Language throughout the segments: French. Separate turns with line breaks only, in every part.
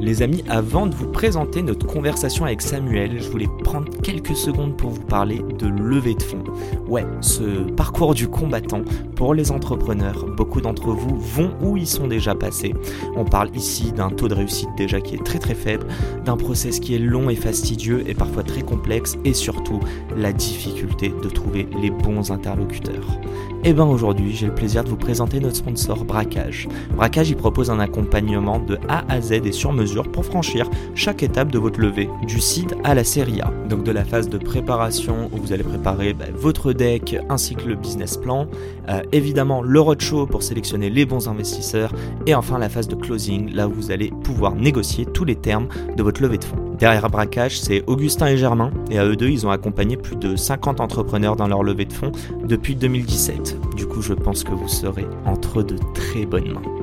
Les amis, avant de vous présenter notre conversation avec Samuel, je voulais prendre quelques secondes pour vous parler de levée de fonds. Ouais, ce parcours du combattant pour les entrepreneurs, beaucoup d'entre vous vont où ils sont déjà passés. On parle ici d'un taux de réussite déjà qui est très très faible, d'un process qui est long et fastidieux et parfois très complexe et surtout la difficulté de trouver les bons interlocuteurs. Et bien aujourd'hui, j'ai le plaisir de vous présenter notre sponsor Braquage. Braquage, il propose un accompagnement de A à Z et sur mesure pour franchir chaque étape de votre levée, du seed à la série A. Donc de la phase de préparation où vous allez préparer bah, votre deck ainsi que le business plan, euh, évidemment le roadshow pour sélectionner les bons investisseurs et enfin la phase de closing là où vous allez pouvoir négocier tous les termes de votre levée de fonds. Derrière Braquage, c'est Augustin et Germain, et à eux deux, ils ont accompagné plus de 50 entrepreneurs dans leur levée de fonds depuis 2017. Du coup, je pense que vous serez entre de très bonnes mains.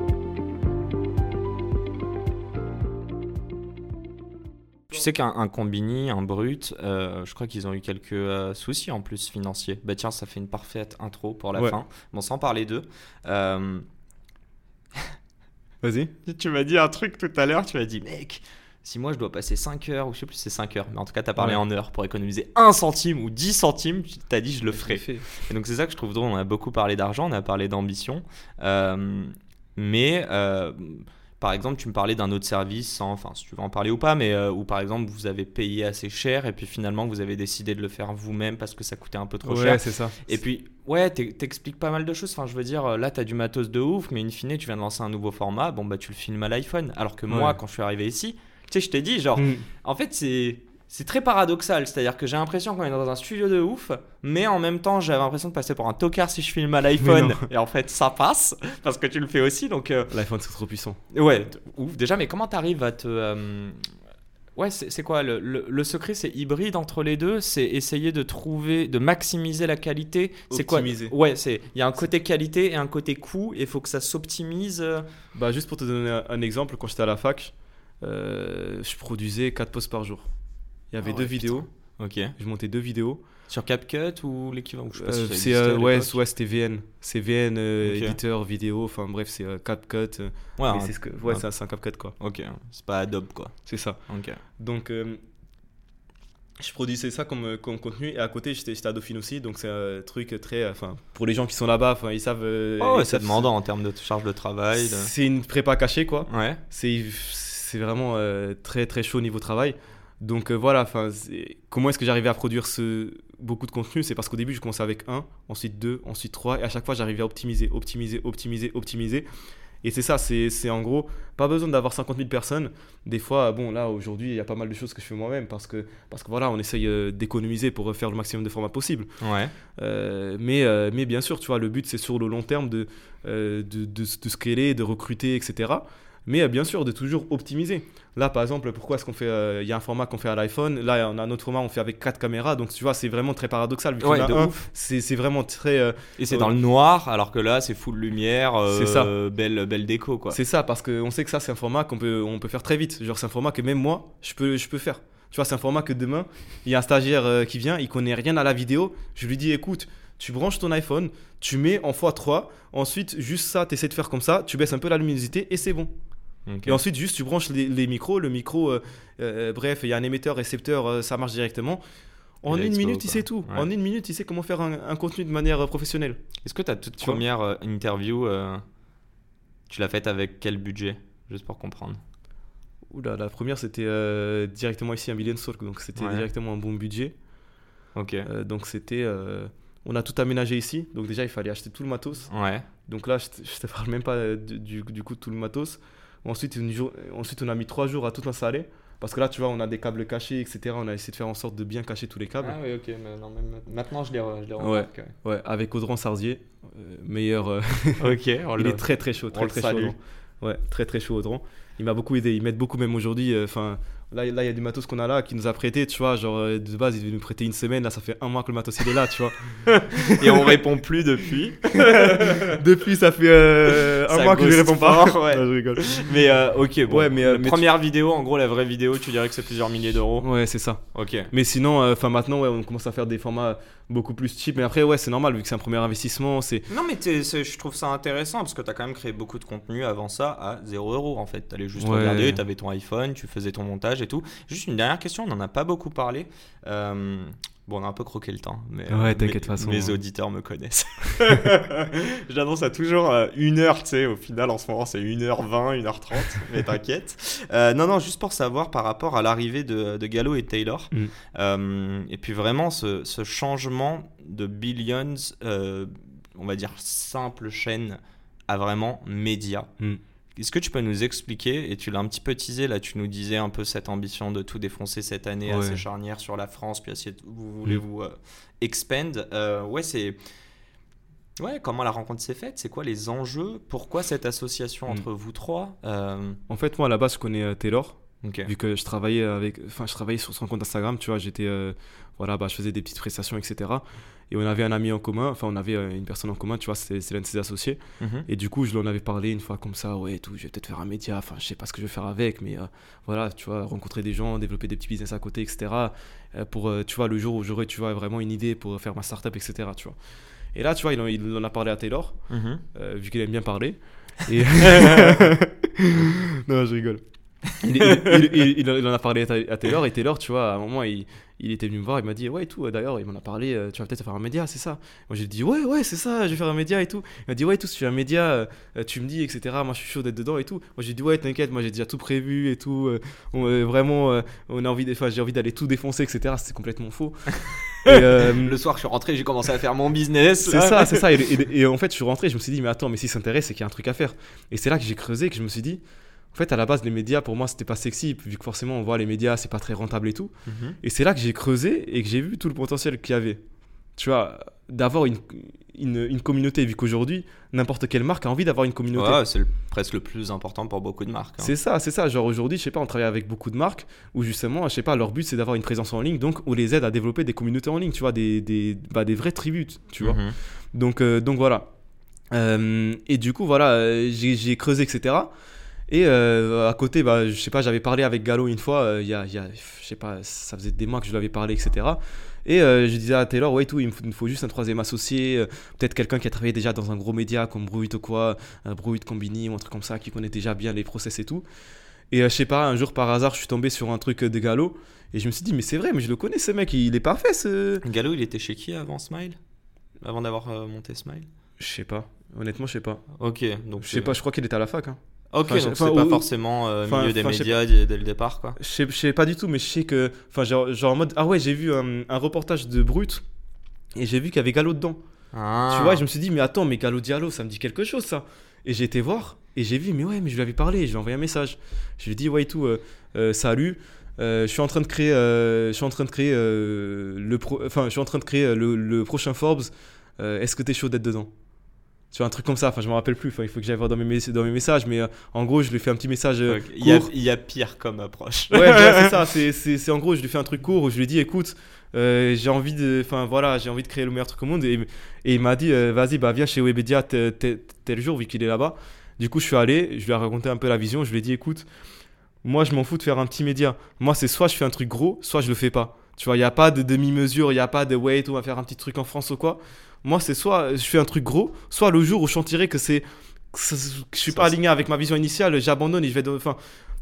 Tu sais qu'un combini, un brut, euh, je crois qu'ils ont eu quelques euh, soucis en plus financiers. Bah tiens, ça fait une parfaite intro pour la fin. Bon, sans parler d'eux. Euh,
Vas-y.
Tu m'as dit un truc tout à l'heure, tu m'as dit, mec, si moi je dois passer 5 heures, ou je sais plus si c'est 5 heures, mais en tout cas tu as parlé en heures pour économiser 1 centime ou 10 centimes, tu t'as dit je le ferai. Et donc c'est ça que je trouve drôle, on a beaucoup parlé d'argent, on a parlé d'ambition, mais par exemple tu me parlais d'un autre service, sans, enfin si tu veux en parler ou pas, mais euh, où par exemple vous avez payé assez cher et puis finalement vous avez décidé de le faire vous-même parce que ça coûtait un peu trop cher.
Ouais, c'est ça.
Et puis ouais, t'expliques pas mal de choses. Enfin, je veux dire, là, tu as du matos de ouf, mais in fine, tu viens de lancer un nouveau format. Bon, bah, tu le filmes à l'iPhone. Alors que moi, quand je suis arrivé ici, tu sais, je t'ai dit, genre, mm. en fait, c'est. C'est très paradoxal, c'est-à-dire que j'ai l'impression qu'on est dans un studio de ouf, mais en même temps j'avais l'impression de passer pour un tocard si je filme à l'iPhone, et en fait ça passe, parce que tu le fais aussi, donc... Euh,
L'iPhone c'est trop puissant.
Ouais, ouf, déjà, mais comment t'arrives à te... Euh, ouais, c'est quoi le, le, secret C'est hybride entre les deux. C'est essayer de trouver, de maximiser la qualité. C'est quoi Ouais, c'est il y a un côté qualité et un côté coût. Et il faut que ça s'optimise.
Bah juste pour te donner un exemple, quand j'étais à la fac, euh, je produisais 4 posts par jour. Il y avait ah deux vidéos.
Ok.
Je montais deux vidéos.
Sur CapCut ou l'équivalent
euh, C'est euh, ouais, ouais c'était VN. C'est VN éditeur vidéo. Enfin bref, c'est CapCut.
ouais,
c'est ce que, ouais, c'est un CapCut quoi.
Ok. C'est pas Adobe quoi.
C'est ça.
Ok.
Donc je produisais ça comme, comme contenu et à côté j'étais à Dauphine aussi donc c'est un truc très enfin pour les gens qui sont là-bas ils savent
oh, c'est demandant en termes de charge de travail
c'est une prépa cachée quoi
ouais
c'est c'est vraiment euh, très très chaud au niveau travail. Donc euh, voilà, comment est-ce que j'arrivais à produire ce, beaucoup de contenu? C'est parce qu'au début, je commençais avec un, ensuite deux, ensuite trois, et à chaque fois, j'arrivais à optimiser, optimiser, optimiser, optimiser. Et c'est ça, c'est en gros, pas besoin d'avoir 50 000 personnes. Des fois, bon, là, aujourd'hui, il y a pas mal de choses que je fais moi-même parce que, parce que voilà, on essaye euh, d'économiser pour faire le maximum de formats possible.
Ouais.
mais, mais bien sûr, tu vois, le but, c'est sur le long terme de, de, de, de, scaler, de recruter, etc mais euh, bien sûr de toujours optimiser. Là, par exemple, pourquoi est-ce qu'on fait. Euh, il y a un format qu'on fait à l'iPhone, là, on a un autre format, on fait avec quatre caméras, donc tu vois, c'est vraiment très paradoxal. Vu
ouais,
c'est vraiment très. Euh,
et c'est dans le noir, alors que là, c'est full lumière, c'est ça. Belle, belle déco, quoi.
C'est ça, parce qu'on sait que ça, c'est un format qu'on peut, on peut faire très vite. Genre, c'est un format que même moi, je peux, je peux faire. Tu vois, c'est un format que demain, il y a un stagiaire qui vient, il connaît rien à la vidéo, je lui dis, écoute, tu branches ton iPhone, tu mets en x3, ensuite, juste ça, tu essaies de faire comme ça, tu baisses un peu la luminosité et c'est bon. Et ensuite, juste, tu branches les, micros. Le micro, euh, euh, bref, il y a un émetteur, récepteur, euh, ça marche directement. En une minute, il sait tout. En une minute, il sait comment faire un, contenu de manière professionnelle.
Est-ce que ta toute première interview, tu l'as faite avec quel budget Juste pour comprendre?
Oula, la première, c'était directement ici à Million Source, donc c'était directement un bon budget.
Ok.
donc c'était. on a tout aménagé ici, donc déjà, il fallait acheter tout le matos.
Ouais.
Donc là, je te, te parle même pas du, du, coup de tout le matos. Ensuite, ensuite, on a mis trois jours à tout installer. Parce que là, tu vois, on a des câbles cachés, etc. On a essayé de faire en sorte de bien cacher tous les câbles.
Ah oui, ok. maintenant, je les, je
Ouais, ouais, avec Audran Sarzier, euh, meilleur. Euh,
ok,
il est très très chaud, très très chaud. Ouais, très très chaud Audran. Il m'a beaucoup aidé. Ils m'aident beaucoup même aujourd'hui. euh, Enfin, là, il y a du matos qu'on a là qui nous a prêté, tu vois. Genre, euh, de base, il devait nous prêter une semaine. Là, ça fait un mois que le matos il est là, tu vois.
Et on répond plus depuis.
Depuis, ça fait euh, un
Ça
mois que je lui réponds pas.
ouais.
Non, je rigole.
Mais euh, ok, bon.
Ouais, mais, euh, mais tu-
première vidéo, en gros, la vraie vidéo, tu dirais que c'est plusieurs milliers d'euros.
Ouais, c'est ça.
Ok.
Mais sinon, enfin maintenant, ouais, on commence à faire des formats beaucoup plus cheap. Mais après, ouais, c'est normal vu que c'est un premier investissement. C'est
Non, mais je trouve ça intéressant parce que t'as quand même créé beaucoup de contenu avant ça à 0 euros en fait. T'allais juste
Ouais.
regarder, t'avais ton iPhone, tu faisais ton montage et tout. Juste une dernière question, on en a pas beaucoup parlé. Euh, bon, on a un peu croqué le temps. Mais,
Ouais,
euh,
t'inquiète, façon.
Mes auditeurs me connaissent. J'annonce à toujours euh, une heure, tu sais. Au final, en ce moment, c'est 1h20, 1h30. mais t'inquiète. Euh, non, non, juste pour savoir par rapport à l'arrivée de, de Gallo et Taylor.
Mm.
Euh, et puis vraiment, ce, ce changement de Billions, euh, on va dire simple chaîne, à vraiment média.
Mm.
Est-ce que tu peux nous expliquer, et tu l'as un petit peu teasé, là tu nous disais un peu cette ambition de tout défoncer cette année
Ouais.
assez charnière sur la France, puis essayer de, vous voulez vous euh, expand. Euh, ouais, c'est... Ouais, comment la rencontre s'est faite? C'est quoi les enjeux? Pourquoi cette association
Mm.
entre vous trois Euh,
En fait, moi, à la base, je connais euh, Taylor. Vu que je travaillais avec, enfin, je travaillais sur son compte Instagram, tu vois, j'étais, euh, voilà, bah, je faisais des petites prestations, etc. Et on avait un ami en commun, enfin, on avait euh, une personne en commun, tu vois, c'est l'un de ses associés.
Mhm.
Et du coup, je lui en avais parlé une fois comme ça, ouais, tout, je vais peut-être faire un média, enfin, je sais pas ce que je vais faire avec, mais euh, voilà, tu vois, rencontrer des gens, développer des petits business à côté, etc. pour, tu vois, le jour où j'aurai, tu vois, vraiment une idée pour faire ma startup, etc. Tu vois. Et là, tu vois, il en, il en a parlé à Taylor,
Mhm.
vu qu'il aime bien parler. Et... non, je rigole. Il, il- il- il- il en- a parlé à Ta- à Taylor et Taylor, tu vois, à un moment, il, était venu me voir, il m'a dit ouais et tout. D'ailleurs, il m'en a parlé. euh, Tu vas peut-être faire un média, c'est ça Moi, j'ai dit ouais, ouais, c'est ça. Je vais faire un média et tout. Il m'a dit ouais, et tout. Si tu fais un média, euh, tu me dis, etc. Moi, je suis chaud d'être dedans et tout. Moi, j'ai dit ouais, t'inquiète. Moi, j'ai déjà tout prévu et tout. euh, on, euh, vraiment, euh, on a envie, enfin, j'ai envie d'aller tout défoncer, etc. C'est complètement faux. Et, euh,
Le soir, je suis rentré, j'ai commencé à faire mon business.
c'est ça, c'est ça. Et, et- et en fait, je suis rentré, je me suis dit, mais attends, mais s'il s'intéresse, c'est qu'il y a un truc à faire. Et c'est là que j'ai creusé, que je me suis dit, en fait, à la base, les médias, pour moi, c'était pas sexy, vu que forcément, on voit les médias, c'est pas très rentable et tout.
Mhm.
Et c'est là que j'ai creusé et que j'ai vu tout le potentiel qu'il y avait. Tu vois, d'avoir une, une, une communauté, vu qu'aujourd'hui, n'importe quelle marque a envie d'avoir une communauté.
Ouais, c'est presque le plus important pour beaucoup de marques. hein.
C'est ça, c'est ça. Genre aujourd'hui, je sais pas, on travaille avec beaucoup de marques où justement, je sais pas, leur but c'est d'avoir une présence en ligne, donc on les aide à développer des communautés en ligne, tu vois, des, des, bah, des vrais tributes, tu vois.
Mhm.
Donc, euh, donc voilà. Euh, et du coup, voilà, euh, j'ai creusé, etc. Et euh, à côté, bah, je sais pas, j'avais parlé avec Gallo une fois, euh, il y a, y a, je sais pas, ça faisait des mois que je lui avais parlé, etc. Et euh, je disais à Taylor, ouais, tout, il me faut, il me faut juste un troisième associé, peut-être quelqu'un qui a travaillé déjà dans un gros média comme Bruit ou quoi, un Bruit Combini ou un truc comme ça, qui connaît déjà bien les process et tout. Et je sais pas, un jour par hasard, je suis tombé sur un truc de Gallo, et je me suis dit, mais c'est vrai, mais je le connais ce mec, il est parfait ce.
Gallo, il était chez qui avant Smile? Avant d'avoir monté Smile?
Je sais pas, honnêtement, je sais pas.
Ok, donc
Je sais pas, je crois qu'il était à la fac. Hein.
Ok,
Enfin,
donc c'est pas
ou-
forcément euh, milieu des médias dès, le départ, quoi.
Je sais, pas du tout, mais je sais que. Enfin, genre, genre en mode. Ah ouais, j'ai vu un, un reportage de Brut et j'ai vu qu'il y avait Gallo dedans.
Ah.
Tu vois, je me suis dit, mais attends, mais Gallo Diallo, ça me dit quelque chose ça. Et j'ai été voir et j'ai vu, mais ouais, mais je lui avais parlé, je lui ai envoyé un message. Je lui ai dit, ouais, et tout, euh, euh, salut. euh, je suis en train de créer, euh, je suis en train de créer euh, le pro, enfin, je suis en train de créer euh, le, le prochain Forbes. Euh, Est-ce que t'es chaud d'être dedans? Tu vois un truc comme ça. Enfin, je me rappelle plus. Enfin, il faut que j'aille voir dans mes, dans mes messages, mais euh, en gros, je lui ai fait un petit message. euh,
Il y, a,
court.
il y a pire comme approche.
Ouais, ouais, c'est ça. C'est, en gros, je lui fais un truc court où je lui dis, écoute, euh, j'ai envie de, enfin voilà, j'ai envie de créer le meilleur truc au monde. Et, et il m'a dit, euh, vas-y, bah viens chez Webedia tel, tel- tel jour vu qu'il est là-bas. Du coup, je suis allé, je lui ai raconté un peu la vision. Je lui ai dit, écoute, moi, je m'en fous de faire un petit média. Moi, c'est soit je fais un truc gros, soit je le fais pas. Tu vois, il y a pas de demi-mesure, il y a pas de wait, on va faire un petit truc en France ou quoi. Moi, c'est soit je fais un truc gros, soit le jour où je sentirai que c'est que je suis pas aligné avec ma vision initiale, j'abandonne et je vais enfin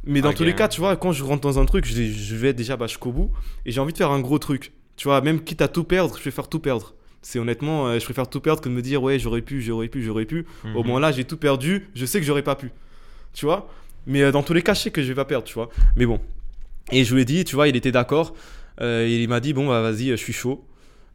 mais dans tous les cas, tu vois, quand je rentre dans un truc, je, je vais déjà bah, jusqu'au bout et j'ai envie de faire un gros truc. Tu vois, même quitte à tout perdre, je vais faire tout perdre. C'est honnêtement, euh, je préfère tout perdre que de me dire ouais, j'aurais pu, j'aurais pu, j'aurais pu. Au
Mhm.
moins là, j'ai tout perdu, je sais que j'aurais pas pu. Tu vois? Mais euh, dans tous les cas, je sais que je vais pas perdre, tu vois. Mais bon. Et je lui ai dit, tu vois, il était d'accord. Euh, il m'a dit, bon, bah vas-y, je suis chaud.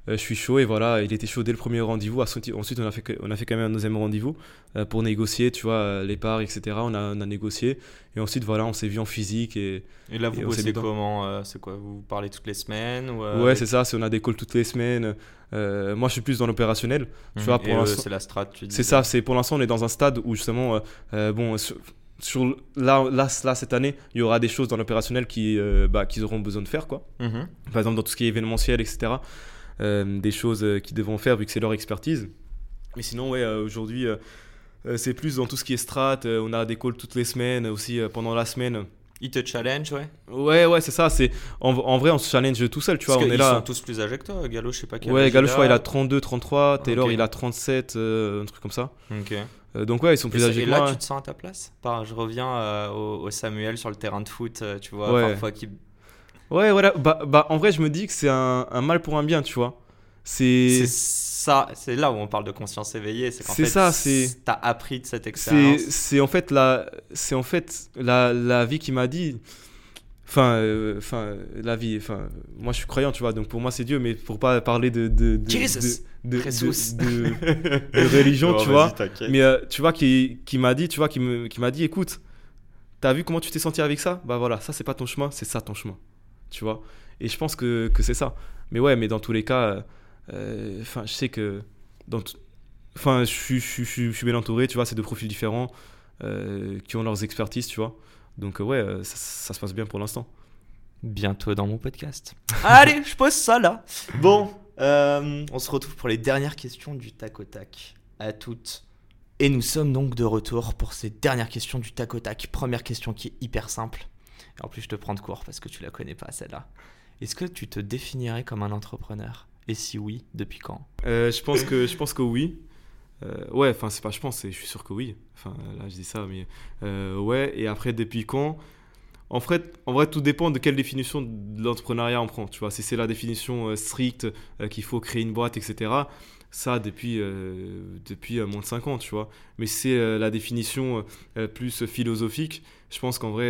Euh, je suis chaud et voilà, il était chaud dès le premier rendez-vous. Ensuite, on, a fait, on a fait quand même un deuxième rendez-vous euh, pour négocier, tu vois, euh, les parts, etc. On a, on a négocié. Et ensuite, voilà, on s'est vu en physique. Et,
Et là, vous
Et
bossez comment euh, C'est quoi Vous parlez toutes les semaines ou, euh,
ouais,
avec-
c'est ça, on a des calls toutes les semaines. Euh, moi, je suis plus dans l'opérationnel. tu
Mhm.
vois, pour
c'est la strat, tu
C'est ça, c'est pour l'instant, on est dans un stade où justement, bon, sur- sur là, là, là, cette année, il y aura des choses dans l'opérationnel qui, bah, qu'ils auront besoin de faire, quoi.
Mhm.
Par exemple, dans tout ce qui est événementiel, etc. euh, des choses euh, qu'ils devront faire vu que c'est leur expertise. Mais sinon, ouais, euh, aujourd'hui, c'est plus dans tout ce qui est strat. on a des calls toutes les semaines, aussi pendant la semaine.
Ils te challenge, ouais.
Ouais, ouais, c'est ça. C'est en, en vrai, on se challenge tout seul, tu vois. On est là.
sont tous plus âgés que toi. Gallo, je sais pas quel
Ouais, Galo, je crois, il a
a
32, 33. Taylor, il a 37, euh, un truc comme ça.
Ok.
Euh, donc, ouais, ils sont
Et,
plus
ça-
âgés
et
que
là,
moi.
tu te sens à ta place? Par- Je reviens euh, au, au Samuel sur le terrain de foot, tu vois,
Ouais.
parfois qui.
Ouais, voilà. Bah, bah, en vrai, je me dis que c'est un, un mal pour un bien, tu vois. C'est.
Ça, c'est là où on parle de conscience éveillée. C'est qu'en
C'est
fait,
ça, c'est-
T'as appris de cette expérience.
c'est en fait la c'est en fait la, la vie qui m'a dit enfin euh, enfin la vie enfin moi je suis croyant tu vois donc pour moi c'est Dieu mais pour pas parler de de de
Jesus.
de, religion tu vois mais euh, tu vois qui qui m'a dit tu vois qui me qui m'a dit écoute t'as vu comment tu t'es senti avec ça? Bah voilà ça c'est pas ton chemin c'est ça ton chemin tu vois et je pense que, que c'est ça mais ouais mais dans tous les cas euh, enfin je sais que enfin je suis je suis- je suis je suis bien entouré tu vois c'est deux profils différents euh, qui ont leurs expertises tu vois donc euh, ouais ça, ça se passe bien pour l'instant
bientôt dans mon podcast. Allez, je pose ça là. Bon, euh, on se retrouve pour les dernières questions du tac au tac. À toutes. Et nous sommes donc de retour pour ces dernières questions du tac au tac. Première question qui est hyper simple. En plus, je te prends de court parce que tu la connais pas celle-là. Est-ce que tu te définirais comme un entrepreneur? Et si oui, depuis quand?
Euh, je pense que je pense que oui Euh, ouais enfin c'est pas je pense je suis sûr que oui enfin là je dis ça mais euh, ouais et après depuis quand? En fait, en vrai, tout dépend de quelle définition de l'entrepreneuriat on prend. Tu vois, si c'est la définition stricte qu'il faut créer une boîte, etc. Ça, depuis, depuis moins de 5 ans, tu vois. Mais c'est la définition plus philosophique, je pense qu'en vrai,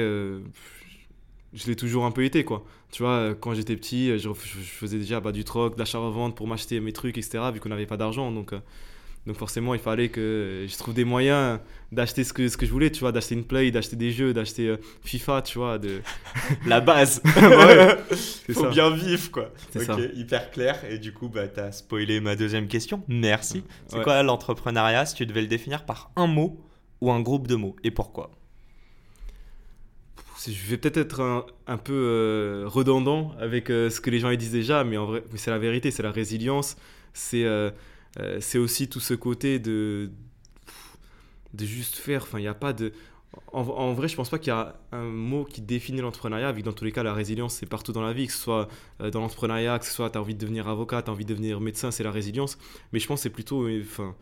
je l'ai toujours un peu été, quoi. Tu vois, euh, quand j'étais petit, euh, je, je faisais déjà bah, du troc, de l'achat-revente pour m'acheter mes trucs, etc. Vu qu'on n'avait pas d'argent, donc... euh, donc forcément, il fallait que je trouve des moyens d'acheter ce que, ce que je voulais, tu vois, d'acheter une Play, d'acheter des jeux, d'acheter euh, FIFA, tu vois, de...
La base.
ouais, c'est
Faut
ça.
bien vivre, quoi.
C'est
Ok,
ça.
hyper clair. Et du coup, bah, t'as spoilé ma deuxième question. Merci. C'est
Ouais.
quoi l'entrepreneuriat si tu devais le définir par un mot ou un groupe de mots Et pourquoi?
Je vais peut-être être un, peu euh, redondant avec euh, ce que les gens disent déjà, mais en c'est la vérité, c'est la résilience, c'est euh, c'est aussi tout ce côté de de juste faire. Enfin, il n'y a pas de. En, vrai, je pense pas qu'il y a un mot qui définit l'entrepreneuriat, vu que dans tous les cas, la résilience, c'est partout dans la vie, que ce soit dans l'entrepreneuriat, que ce soit tu as envie de devenir avocat, tu as envie de devenir médecin, c'est la résilience. Mais je pense que c'est plutôt. Enfin,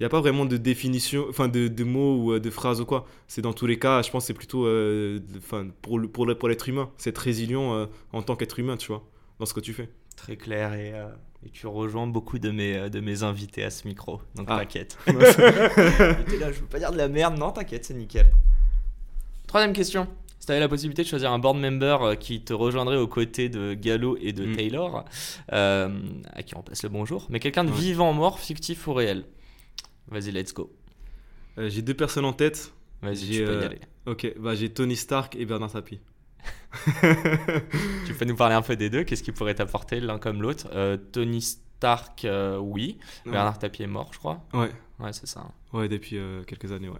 n'y a pas vraiment de définition, enfin de, de mots ou euh, de phrases ou quoi. C'est dans tous les cas, je pense c'est plutôt euh, de- pour, le- pour, le- pour l'être humain, c'est résilient euh, en tant qu'être humain, tu vois, dans ce que tu fais.
Très clair et, euh, et tu rejoins beaucoup de mes, de mes invités à ce micro. Donc
Ah.
t'inquiète. T'es là, je veux pas dire de la merde. Non, t'inquiète, c'est nickel. Troisième question. Si tu avais la possibilité de choisir un board member qui te rejoindrait aux côtés de Gallo et de
Mm.
Taylor, euh, à qui on passe le bonjour, mais quelqu'un de
Ouais.
vivant, mort, fictif ou réel? Vas-y, let's go.
Euh, j'ai deux personnes en tête.
Vas-y,
J'ai,
tu peux y
euh,
aller.
Ok, bah, j'ai Tony Stark et Bernard Tapie.
Tu peux nous parler un peu des deux Qu'est-ce qui pourrait t'apporter l'un comme l'autre? Euh, Tony Stark, euh, oui. Bernard Tapie est mort, je crois.
Ouais,
Ouais, c'est ça.
ouais, depuis euh, quelques années, ouais.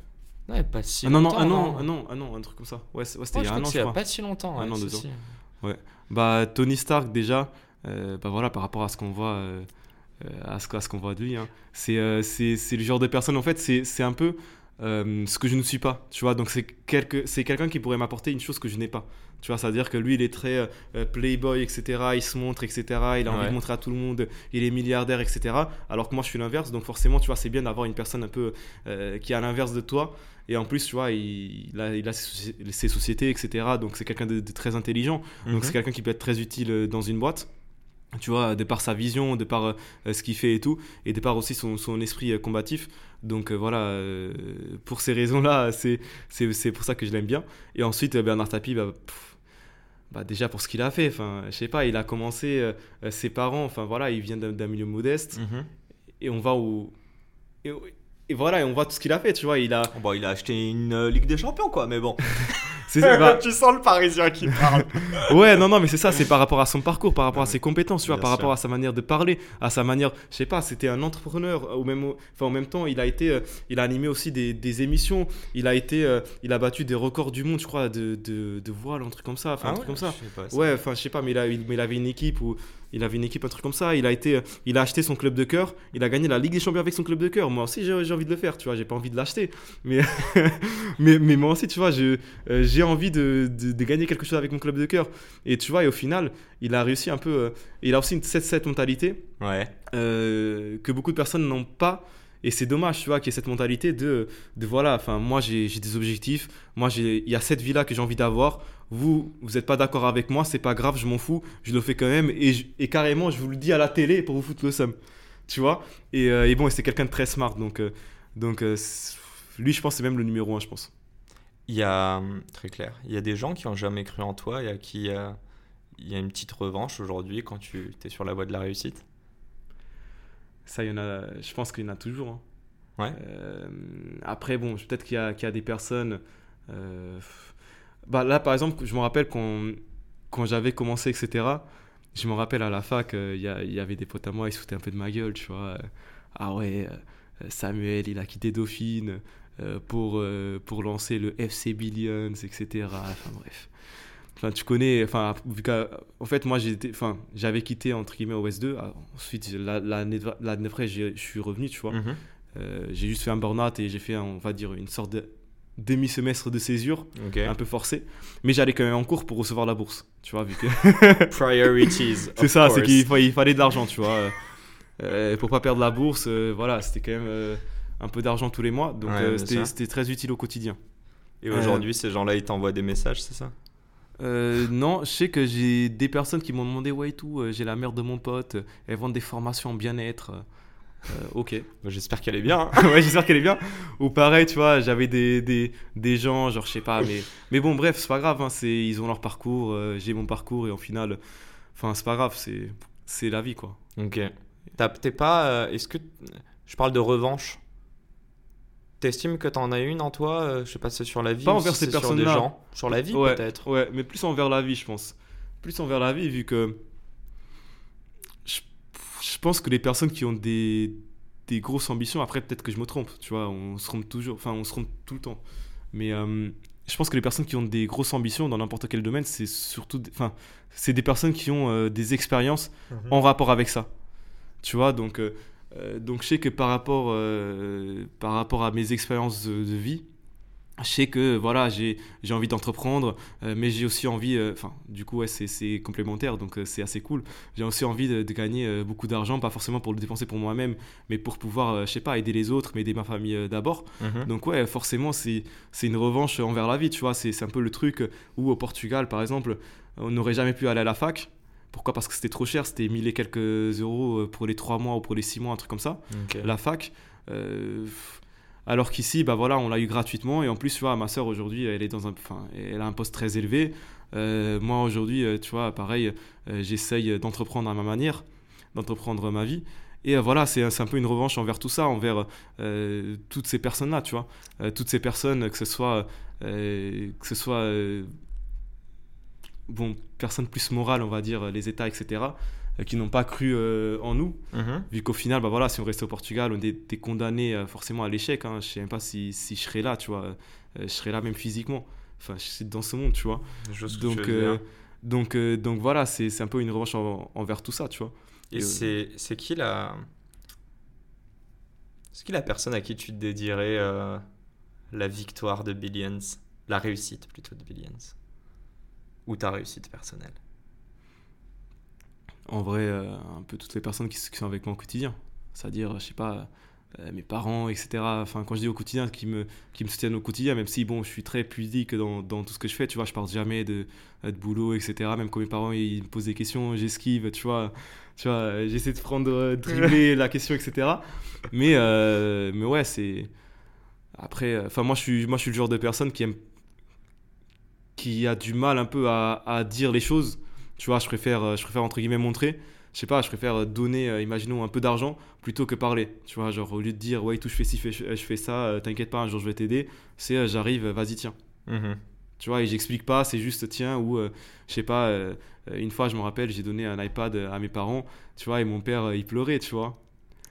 Ouais, pas si
ah non, non,
longtemps.
ah non, ah non, ah non, un truc comme ça. Ouais, ouais, c'était
Ouais,
il y a un an, je crois.
pas si longtemps.
Un
ouais,
an, deux ans.
si.
Bah, Tony Stark, déjà, bah voilà, par rapport à ce qu'on voit, à ce, à ce qu'on voit de lui, hein, c'est, euh, c'est, le genre de personne, en fait, c'est, un peu euh, ce que je ne suis pas, tu vois. Donc, c'est, quelque, quelqu'un qui pourrait m'apporter une chose que je n'ai pas. Tu vois, c'est-à-dire que lui, il est très euh, playboy, etc. Il se montre, etc. Il a envie de montrer à tout le monde, il est milliardaire, etc. Alors que moi, je suis l'inverse. Donc, forcément, tu vois, c'est bien d'avoir une personne un peu euh, qui est à l'inverse de toi. Et en plus, tu vois, il, il a, il a ses, soci- ses sociétés, etc. Donc, c'est quelqu'un de- de très intelligent. Donc
Mhm.
c'est quelqu'un qui peut être très utile euh, dans une boîte. Tu vois, de par sa vision, de par euh, ce qu'il fait et tout, et de par aussi son, son esprit euh, combatif. Donc euh, voilà, euh, pour ces raisons-là, c'est, c'est, c'est pour ça que je l'aime bien. Et ensuite, Bernard Tapie, bah, pff, bah, déjà pour ce qu'il a fait, enfin, je sais pas, il a commencé, ses parents, enfin voilà, il vient d'un, milieu modeste,
Mhm.
et on va au... Et, et voilà, et on voit tout ce qu'il a fait, tu vois, il a...
Bon, il a acheté une Ligue des Champions, quoi, mais bon.
C'est bah,
tu sens le parisien qui parle.
ouais, non, non, mais c'est ça, c'est par rapport à son parcours, par rapport à ses compétences, tu vois,
Bien
par
sûr.
rapport à sa manière de parler, à sa manière, je sais pas, c'était un entrepreneur, au même, enfin, en même temps, il a été, euh, il a animé aussi des, des émissions, il a été, euh, il a battu des records du monde, je crois, de, de, de voile, un truc comme ça, enfin, un truc comme ça. Ouais, enfin, je sais pas, mais il, a, il, mais il avait une équipe où il avait une équipe, un truc comme ça. Il a été, euh, il a acheté son club de cœur. Il a gagné la Ligue des Champions avec son club de cœur. Moi aussi, j'ai envie de le faire, tu vois. J'ai pas envie de l'acheter, mais, mais, mais moi aussi, tu vois, euh, j'ai envie de, de, de gagner quelque chose avec mon club de cœur. Et tu vois, et au final, il a réussi un peu. euh, il a aussi une, cette, cette mentalité
Ouais.
euh, que beaucoup de personnes n'ont pas. Et c'est dommage, tu vois, qu'il y ait cette mentalité de, de voilà, enfin, moi j'ai des objectifs, moi il y a cette vie-là que j'ai envie d'avoir, vous, vous n'êtes pas d'accord avec moi, c'est pas grave, je m'en fous, je le fais quand même, et, carrément, je vous le dis à la télé pour vous foutre le seum, tu vois? Et, euh, bon, c'est quelqu'un de très smart, donc, euh, donc euh, lui, je pense, c'est même le numéro un, je pense.
Il y a, hum, très clair, il y a des gens qui ont jamais cru en toi et à qui il y a une petite revanche aujourd'hui quand tu es sur la voie de la réussite?
Ça, il y en a, je pense qu'il y en a toujours. hein.
Ouais.
Euh, après, bon, peut-être qu'il y, a- qu'il y a des personnes. euh, bah, là, par exemple, je me rappelle quand, quand j'avais commencé, etc. Je me rappelle à la fac, euh, il y, avait des potes à moi, ils se foutaient un peu de ma gueule, tu vois. ah ouais, Samuel, il a quitté Dauphine pour, pour lancer le FC Billions, etc. Enfin bref. Enfin, tu connais, enfin, vu en fait, moi, j'étais, enfin, j'avais quitté, entre guillemets, OS2. Ah, Ensuite, la- l'année d'après, je suis revenu, tu vois.
Mhm.
Euh, j'ai juste fait un burn-out et j'ai fait, un- on va dire, une sorte de demi-semestre de césure, un peu forcé. Mais j'allais quand même en cours pour recevoir la bourse, tu vois, vu que...
Priorities.
c'est
of
ça, c'est qu'il fa- il fallait de l'argent, tu vois. Euh, pour pas perdre la bourse, euh, voilà, c'était quand même euh, un peu d'argent tous les mois. Donc,
Ouais,
c'était très utile au quotidien.
Et aujourd'hui, ces gens-là, ils t'envoient des messages, c'est ça?
Euh, non, je sais que j'ai des personnes qui m'ont demandé ouais et tout, euh, j'ai la mère de mon pote, euh, elle vend des formations en bien-être. euh, euh, ok.
Bah, J'espère qu'elle est bien. hein.
ouais, j'espère qu'elle est bien. Ou pareil, tu vois, j'avais des, des, des gens, genre, je sais pas, mais, mais bon, bref, c'est pas grave, hein, c'est, ils ont leur parcours, j'ai mon parcours, et au final, enfin, c'est pas grave, c'est, c'est la vie, quoi.
Ok. T'as- T'es pas. Est-ce que. Je parle de revanche? T'estimes que t'en as une en toi euh, Je sais pas si c'est sur la vie
Pas
ou
envers
si
ces
c'est sur des
personnes-là.
gens? Sur la vie,
ouais,
peut-être.
Ouais, mais plus envers la vie, je pense. Plus envers la vie, vu que. Je, je pense que les personnes qui ont des, des grosses ambitions, après, peut-être que je me trompe, tu vois, on se trompe toujours, enfin, on se trompe tout le temps. Mais euh, je pense que les personnes qui ont des grosses ambitions dans n'importe quel domaine, c'est surtout. des- Enfin, c'est des personnes qui ont euh, des expériences en rapport avec ça. Tu vois, donc, donc je sais que par rapport, euh, par rapport à mes expériences de, de vie, je sais que voilà, j'ai envie d'entreprendre, euh, mais j'ai aussi envie, euh, enfin, du coup, ouais, c'est- complémentaire, donc euh, c'est assez cool. J'ai aussi envie de, de gagner euh, beaucoup d'argent, pas forcément pour le dépenser pour moi-même, mais pour pouvoir, euh, je sais pas, aider les autres, mais aider ma famille euh, d'abord.
Mhm.
Donc ouais, forcément, c'est c'est une revanche envers la vie, tu vois. C'est c'est un peu le truc où au Portugal, par exemple, on n'aurait jamais pu aller à la fac. Pourquoi? Parce que c'était trop cher, c'était 1000 et quelques euros euh, pour les 3 mois ou pour les 6 mois, un truc comme ça, la fac. Euh, alors qu'ici, bah voilà, on l'a eu gratuitement. Et en plus, tu vois, ma soeur aujourd'hui, elle est dans un, enfin, elle a un poste très élevé. Euh, moi aujourd'hui, tu vois, pareil, j'essaye d'entreprendre à ma manière, d'entreprendre ma vie. Et voilà, c'est un peu une revanche envers tout ça, envers euh, toutes ces personnes-là, tu vois. Euh, toutes ces personnes, que ce soit, euh, que ce soit bon, personnes plus morales, on va dire, les États, etc., euh, qui n'ont pas cru euh, en nous,
Mhm.
vu qu'au final, bah voilà, si on restait au Portugal, on était condamné euh, forcément à l'échec. Hein. Je sais même pas si, si je serais là, tu vois. Euh, je serais là même physiquement. Enfin, je suis dans ce monde, tu vois.
Tu
Donc, donc, donc voilà, c'est un peu une revanche en- envers tout ça, tu vois.
Et c'est qui la. C'est qui la personne à qui tu te dédierais la victoire de Billions? La réussite plutôt de Billions? Ou ta réussite personnelle
En vrai, euh, un peu toutes les personnes qui, sont avec moi au quotidien. C'est-à-dire, je sais pas, euh, mes parents, etc. Enfin, quand je dis au quotidien, qui me, qui me soutiennent au quotidien, même si, bon, je suis très pudique dans, dans tout ce que je fais, tu vois, je parle jamais de, de boulot, etc. Même quand mes parents, ils me posent des questions, j'esquive, tu vois. Tu vois, euh, j'essaie de prendre, euh, dribbler la question, etc. Mais, euh, mais ouais, c'est... Après, euh, enfin, moi, je suis, moi, je suis le genre de personne qui aime... qui a du mal un peu à, à dire les choses. Tu vois, je préfère, euh, je préfère entre guillemets montrer. Je sais pas, je préfère donner, euh, imaginons, un peu d'argent plutôt que parler. Tu vois, genre au lieu de dire, ouais, tout, je fais ci, je fais ça, euh, t'inquiète pas, un jour je vais t'aider, c'est euh, j'arrive, euh, vas-y, tiens.
Mhm.
Tu vois, et j'explique pas, c'est juste tiens, ou euh, je sais pas, euh, une fois je me rappelle, j'ai donné un iPad à mes parents, tu vois, et mon père euh, il pleurait, tu vois.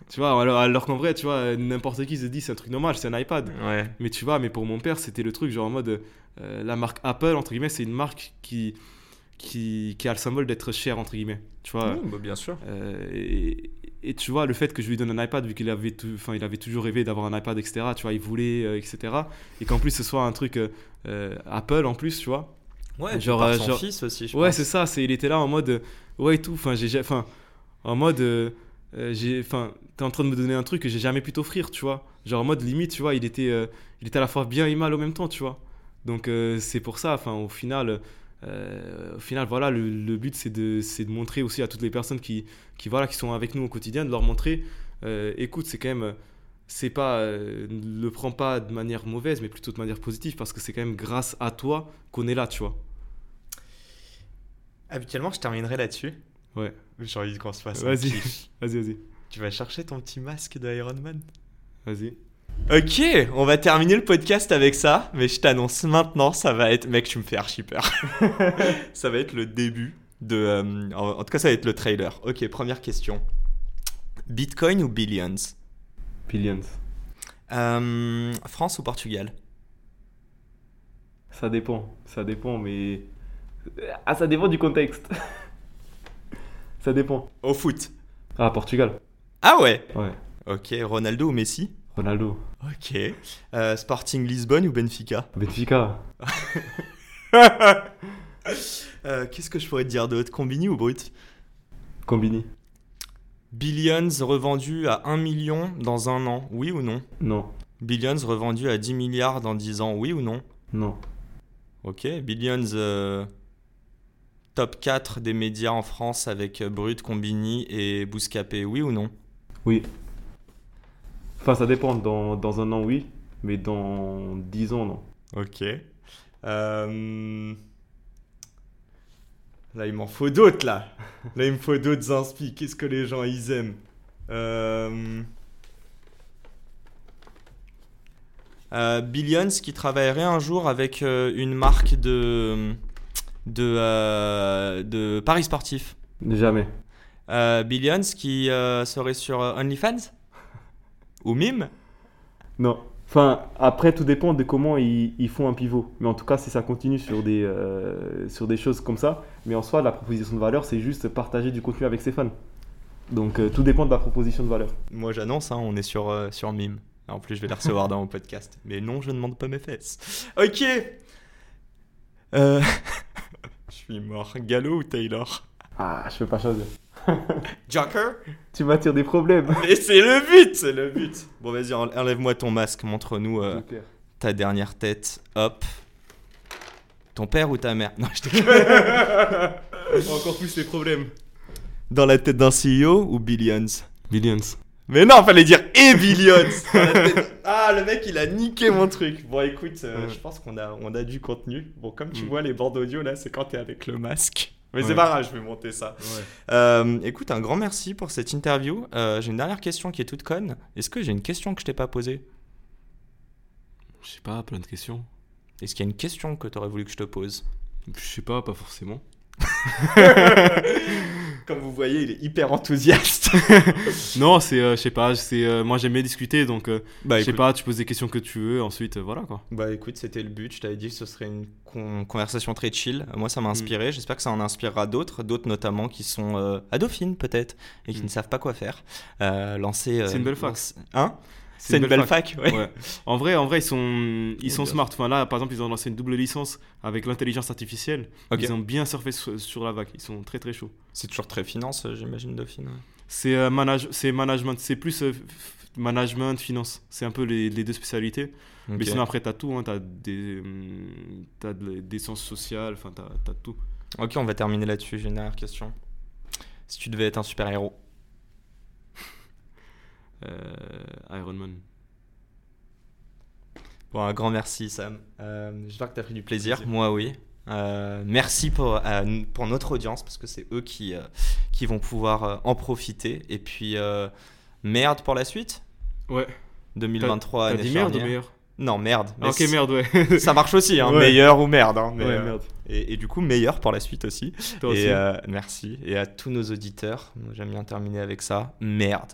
Tu vois, alors, alors qu'en vrai, tu vois, n'importe qui se dit c'est un truc normal, c'est un iPad.
Ouais.
Mais tu vois, mais pour mon père, c'était le truc, genre en mode, euh, la marque Apple, entre guillemets, c'est une marque qui, qui, qui a le symbole d'être cher, entre guillemets. Tu vois,
Mmh, bah, bien sûr.
euh, et, et tu vois, le fait que je lui donne un iPad, vu qu'il avait, tout- il avait toujours rêvé d'avoir un iPad, etc., tu vois, il voulait, euh, etc., et qu'en plus ce soit un truc Apple en plus, tu vois.
Ouais,
Genre, euh,
son
genre-
fils aussi, je
Ouais, c'est ça, c'est, il était là en mode, ouais, et tout, enfin, j'ai, ja- enfin, en mode, euh, j'ai, t'es en train de me donner un truc que j'ai jamais pu t'offrir, tu vois. Genre en mode limite, tu vois, il était, euh, il était à la fois bien et mal au même temps, tu vois. Donc euh, c'est pour ça, enfin, au final, au final, voilà, le, but c'est de, de montrer aussi à toutes les personnes qui, qui, voilà, qui sont avec nous au quotidien, de leur montrer, écoute, c'est quand même, c'est pas, ne le prends pas de manière mauvaise, mais plutôt de manière positive, parce que c'est quand même grâce à toi qu'on est là, tu vois.
Habituellement, je terminerai là-dessus.
Ouais.
J'ai envie qu'on se fasse
Vas-y. Vas-y, vas-y,
Tu vas chercher ton petit masque d'Iron Man?
Vas-y.
Ok, on va terminer le podcast avec ça, mais je t'annonce maintenant, ça va être. Mec, tu me fais archi peur. ça va être le début de. euh, en en tout cas, ça va être le trailer. Ok, première question. Bitcoin ou Billions?
Billions.
Euh, France ou Portugal?
Ça dépend, ça dépend, mais. Ah, ça dépend du contexte. Ça dépend.
Au foot
Ah, Portugal.
Ah ouais
Ouais.
Ok, Ronaldo ou Messi?
Ronaldo.
Ok. Euh, Sporting Lisbonne ou Benfica?
Benfica.
Euh, Qu'est-ce que je pourrais te dire d'autre? Combini ou Brut?
Combini.
Billions revendu à 1 million dans un an, oui ou non?
Non.
Billions revendu à 10 milliards dans 10 ans, oui ou non?
Non.
Ok. Billions euh, top 4 des médias en France avec euh, Brut, Combini et Bouscapé, oui ou non?
Oui. Enfin, ça dépend. Dans, dans un an, oui. Mais dans 10 ans, non.
Ok. Euh, Là, il m'en faut d'autres, là. Là, il me faut d'autres inspi. Qu'est-ce que les gens, ils aiment? Euh, euh, Billions qui travaillerait un jour avec une marque de, de, euh, de paris sportifs.
Jamais.
Euh, Billions qui euh, serait sur OnlyFans Ou Mime
Non. Enfin, après, tout dépend de comment ils, ils font un pivot. Mais en tout cas, si ça continue sur des, euh, sur des choses comme ça, mais en soi, la proposition de valeur, c'est juste partager du contenu avec ses fans. Donc, tout dépend de la proposition de valeur.
Moi j'annonce, hein, on est sur, sur Mime. En plus, je vais les recevoir dans mon podcast. Mais non, je ne demande pas mes fesses. Ok Euh, suis mort. Gallo ou Taylor?
Ah, je peux pas choisir.
Joker?
Tu m'attires des problèmes.
Mais c'est le but C'est le but Bon, vas-y, en- enlève-moi ton masque. Montre-nous euh, ta dernière tête. Hop. Ton père ou ta mère? Non, je te
Encore plus les problèmes.
Dans la tête d'un CEO ou Billions?
Billions.
Mais non, fallait dire et Billions Dans la tête- Ah, le mec, il a niqué mon truc. Bon, écoute, euh,
Ouais.
je pense qu'on a, on a du contenu. Bon, comme tu
Mm.
vois, les bords d'audio, là, c'est quand t'es avec le masque. Mais c'est pas grave, je vais monter ça.
Ouais.
Euh, écoute, un grand merci pour cette interview. Euh, j'ai une dernière question qui est toute conne. Est-ce que j'ai une question que je t'ai pas posée?
Je sais pas, plein de questions.
Est-ce qu'il y a une question que t'aurais voulu que je te pose?
Je sais pas, pas forcément.
Comme vous voyez, il est hyper enthousiaste.
Non, c'est, euh, je sais pas, c'est, euh, moi j'aime bien discuter, donc euh,
bah,
je sais pas, tu poses des questions que tu veux, ensuite voilà quoi.
bah écoute, c'était le but. Je t'avais dit que ce serait une con- conversation très chill. Moi, ça m'a inspiré. J'espère que ça en inspirera d'autres, d'autres notamment qui sont à Dauphine peut-être et qui
Mm.
ne savent pas quoi faire. Lancer.
C'est une belle fac.
Hein? C'est une, belle fac, ouais.
Ouais. En vrai, en vrai, ils sont, ils sont
bien
smart. Enfin là, par exemple, ils ont lancé une double licence avec l'intelligence artificielle.
Ok.
Ils ont bien surfé sur, sur la vague. Ils sont très très chauds.
C'est toujours très finance, euh, j'imagine, Dauphine. ouais.
C'est euh, manage, c'est management, c'est plus euh, management, finance. C'est un peu les, les deux spécialités. Mais sinon après t'as tout, hein. t'as des, t'as de- des sciences sociales, enfin t'as, tout.
Ok, on va terminer là-dessus. J'ai une dernière question. Si tu devais être un super-héros,
Euh, Iron Man.
bon, un grand merci, Sam. Euh, J'espère que tu as pris du plaisir.
Plaisir.
Moi, oui. Euh, merci pour, euh, pour notre audience parce que c'est eux qui, euh, qui vont pouvoir euh, en profiter. Et puis, euh, merde pour la suite
Ouais.
2023,
T'as
année
dit merde ou meilleur?
Non, merde. Mais
Ok, merde, ouais.
Ça marche aussi, hein,
Ouais.
meilleur ou merde. hein, mais,
ouais,
euh,
merde.
Et, et du coup, meilleur pour la suite aussi.
Toi aussi.
Et euh, merci. Et à tous nos auditeurs, j'aime bien terminer avec ça. Merde.